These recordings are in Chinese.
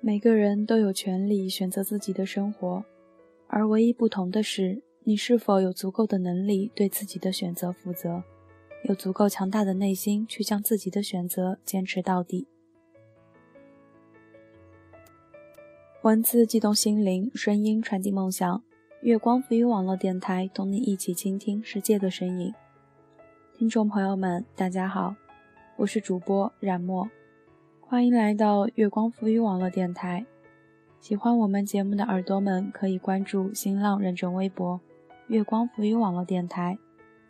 每个人都有权利选择自己的生活，而唯一不同的是，你是否有足够的能力对自己的选择负责，有足够强大的内心去将自己的选择坚持到底。文字激动心灵，声音传递梦想。月光浮语网络电台，同你一起倾听世界的声音。听众朋友们，大家好，我是主播冉墨。欢迎来到月光浮语网络电台。喜欢我们节目的耳朵们，可以关注新浪认证微博“月光浮语网络电台”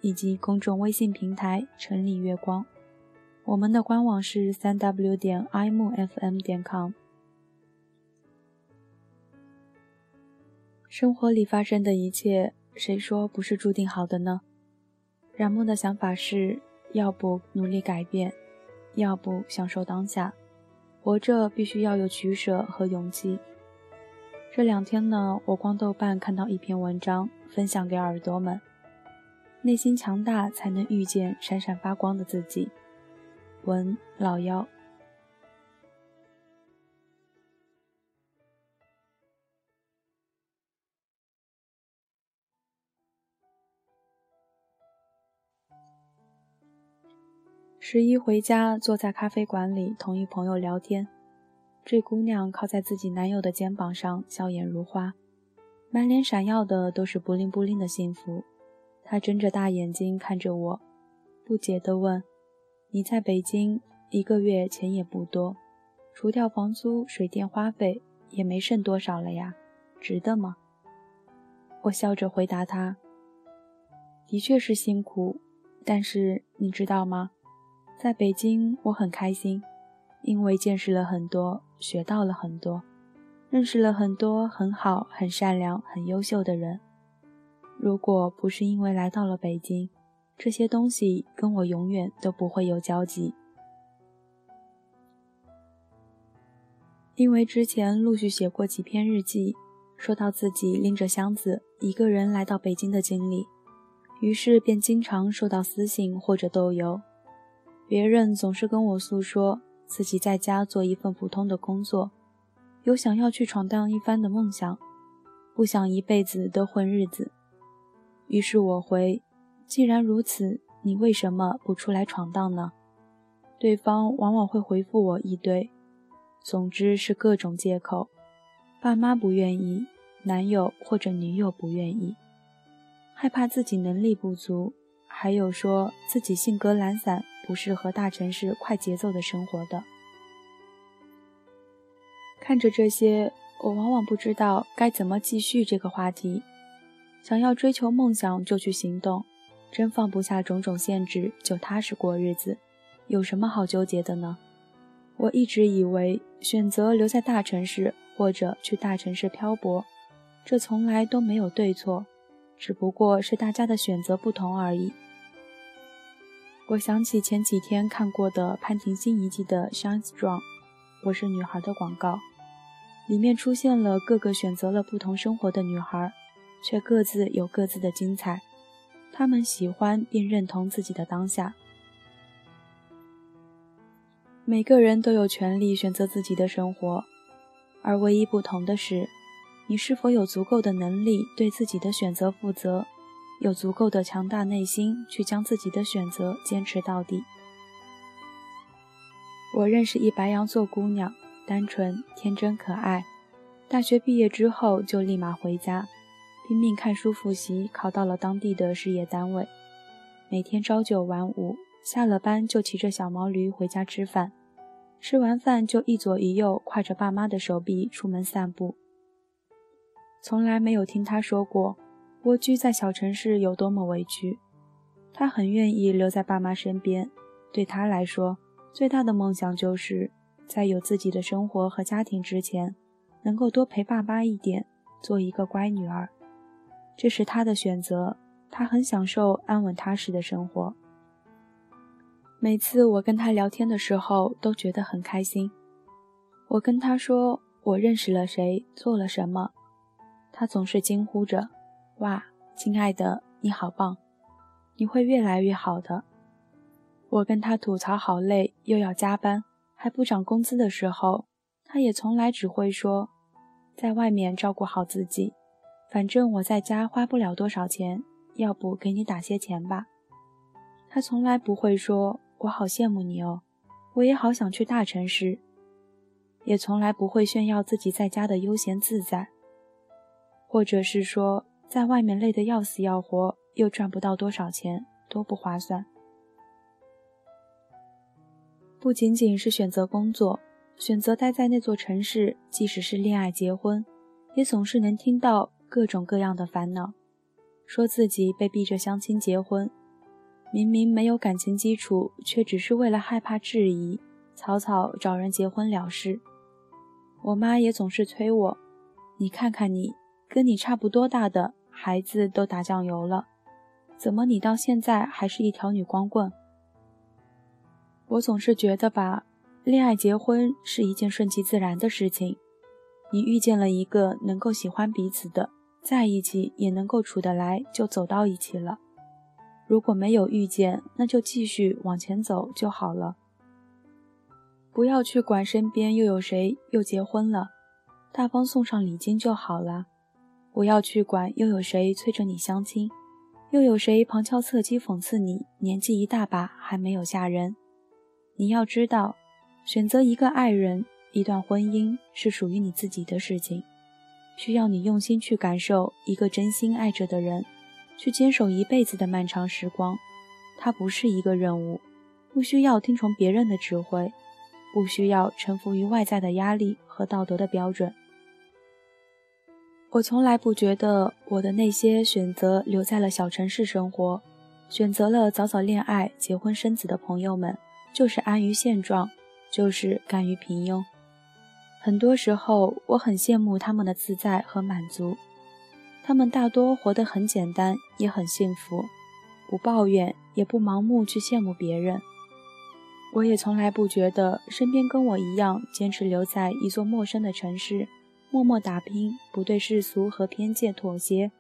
以及公众微信平台“城里月光”。我们的官网是三 w 点 i m f m 点 com。生活里发生的一切，谁说不是注定好的呢？冉木的想法是：要不努力改变，要不享受当下。活着必须要有取舍和勇气。这两天呢，我逛豆瓣看到一篇文章，分享给耳朵们：内心强大，才能遇见闪闪发光的自己。文老幺。十一回家，坐在咖啡馆里，同一朋友聊天。这姑娘靠在自己男友的肩膀上，笑颜如花，满脸闪耀的都是不灵不灵的幸福。她睁着大眼睛看着我，不解地问：“你在北京一个月钱也不多，除掉房租、水电花费，也没剩多少了呀，值得吗？”我笑着回答她：“的确是辛苦，但是你知道吗？”在北京，我很开心，因为见识了很多，学到了很多，认识了很多很好、很善良、很优秀的人。如果不是因为来到了北京，这些东西跟我永远都不会有交集。因为之前陆续写过几篇日记，说到自己拎着箱子一个人来到北京的经历，于是便经常收到私信或者豆邮。别人总是跟我诉说自己在家做一份普通的工作，有想要去闯荡一番的梦想，不想一辈子都混日子。于是我回：既然如此，你为什么不出来闯荡呢？对方往往会回复我一堆，总之是各种借口：爸妈不愿意，男友或者女友不愿意，害怕自己能力不足，还有说自己性格懒散。不适合大城市快节奏的生活的。看着这些，我往往不知道该怎么继续这个话题。想要追求梦想就去行动，真放不下种种限制就踏实过日子，有什么好纠结的呢？我一直以为选择留在大城市或者去大城市漂泊，这从来都没有对错，只不过是大家的选择不同而已。我想起前几天看过的潘婷新一季的《Shine Strong》，我是女孩的广告，里面出现了各个选择了不同生活的女孩，却各自有各自的精彩。她们喜欢并认同自己的当下。每个人都有权利选择自己的生活，而唯一不同的是，你是否有足够的能力对自己的选择负责。有足够的强大内心去将自己的选择坚持到底。我认识一白羊座姑娘，单纯、天真、可爱。大学毕业之后就立马回家，拼命看书复习，考到了当地的事业单位。每天朝九晚五，下了班就骑着小毛驴回家吃饭，吃完饭就一左一右挎着爸妈的手臂出门散步。从来没有听她说过。蜗居在小城市有多么委屈，他很愿意留在爸妈身边。对他来说，最大的梦想就是在有自己的生活和家庭之前，能够多陪爸妈一点，做一个乖女儿。这是他的选择，他很享受安稳踏实的生活。每次我跟他聊天的时候，都觉得很开心。我跟他说我认识了谁，做了什么，他总是惊呼着。哇，亲爱的，你好棒！你会越来越好的。我跟他吐槽好累，又要加班，还不涨工资的时候，他也从来只会说，在外面照顾好自己，反正我在家花不了多少钱，要不给你打些钱吧。他从来不会说，我好羡慕你哦，我也好想去大城市。也从来不会炫耀自己在家的悠闲自在，或者是说在外面累得要死要活，又赚不到多少钱，多不划算。不仅仅是选择工作，选择待在那座城市，即使是恋爱结婚，也总是能听到各种各样的烦恼，说自己被逼着相亲结婚，明明没有感情基础，却只是为了害怕质疑，草草找人结婚了事。我妈也总是催我，你看看你，跟你差不多大的孩子都打酱油了，怎么你到现在还是一条女光棍？我总是觉得吧，恋爱结婚是一件顺其自然的事情，你遇见了一个能够喜欢彼此的，在一起也能够处得来，就走到一起了。如果没有遇见，那就继续往前走就好了。不要去管身边又有谁又结婚了，大方送上礼金就好了。不要去管又有谁催着你相亲，又有谁旁敲侧击讽刺你年纪一大把还没有嫁人。你要知道，选择一个爱人、一段婚姻是属于你自己的事情，需要你用心去感受一个真心爱着的人，去坚守一辈子的漫长时光。它不是一个任务，不需要听从别人的指挥。不需要臣服于外在的压力和道德的标准。我从来不觉得我的那些选择留在了小城市生活，选择了早早恋爱、结婚生子的朋友们，就是安于现状，就是甘于平庸。很多时候，我很羡慕他们的自在和满足。他们大多活得很简单，也很幸福，不抱怨，也不盲目去羡慕别人。我也从来不觉得身边跟我一样坚持留在一座陌生的城市，默默打拼，不对世俗和偏见妥协，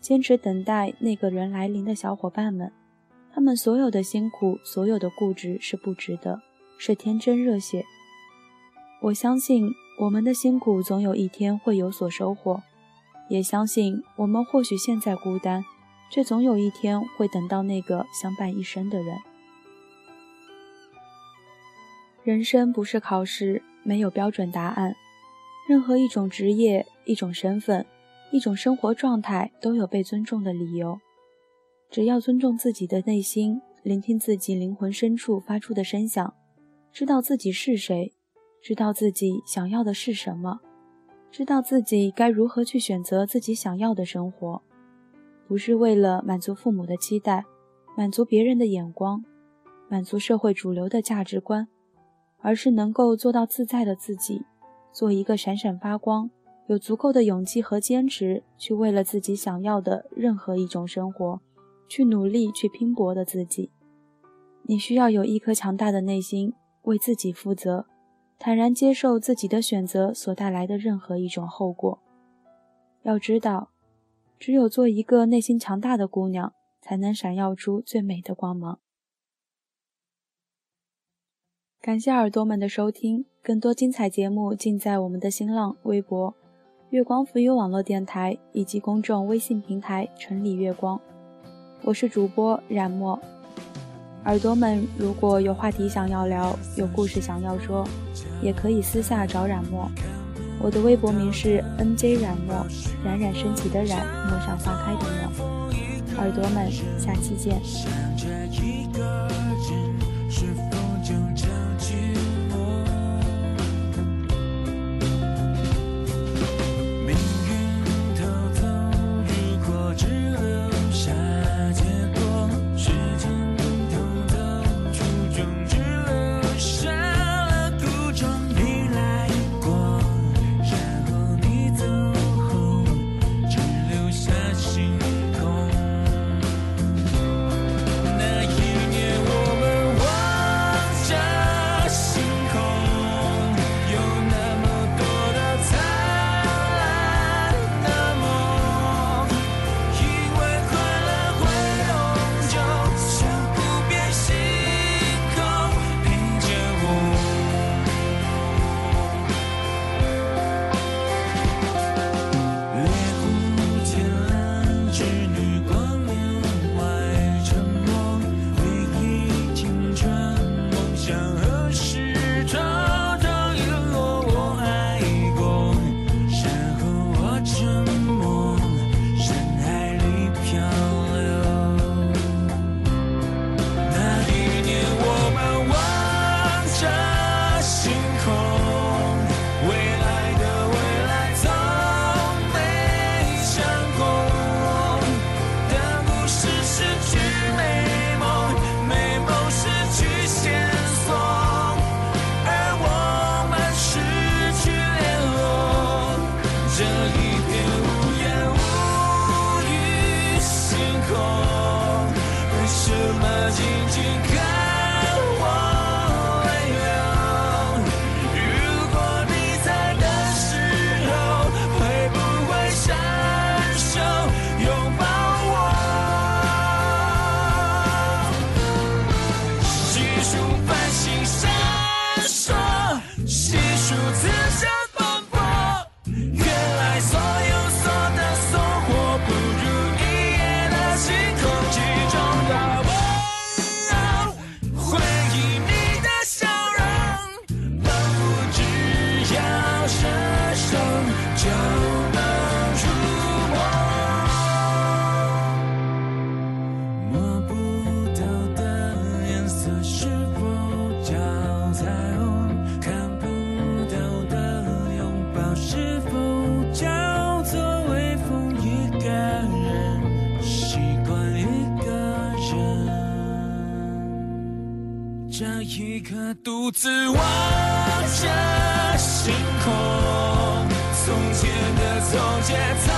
坚持等待那个人来临的小伙伴们，他们所有的辛苦，所有的固执是不值得，是天真热血。我相信我们的辛苦总有一天会有所收获，也相信我们或许现在孤单，却总有一天会等到那个相伴一生的人。人生不是考试，没有标准答案。任何一种职业、一种身份、一种生活状态都有被尊重的理由。只要尊重自己的内心，聆听自己灵魂深处发出的声响，知道自己是谁，知道自己想要的是什么，知道自己该如何去选择自己想要的生活，不是为了满足父母的期待，满足别人的眼光，满足社会主流的价值观。而是能够做到自在的自己，做一个闪闪发光、有足够的勇气和坚持去为了自己想要的任何一种生活，去努力去拼搏的自己。你需要有一颗强大的内心，为自己负责，坦然接受自己的选择所带来的任何一种后果。要知道，只有做一个内心强大的姑娘，才能闪耀出最美的光芒。感谢耳朵们的收听，更多精彩节目尽在我们的新浪微博“月光浮游网络电台”以及公众微信平台“城里月光”。我是主播冉墨。耳朵们如果有话题想要聊，有故事想要说，也可以私下找冉墨。我的微博名是 NJ 冉墨，冉冉升起的冉，陌上花开的陌。耳朵们，下期见。一刻独自望着星空，从前的从前。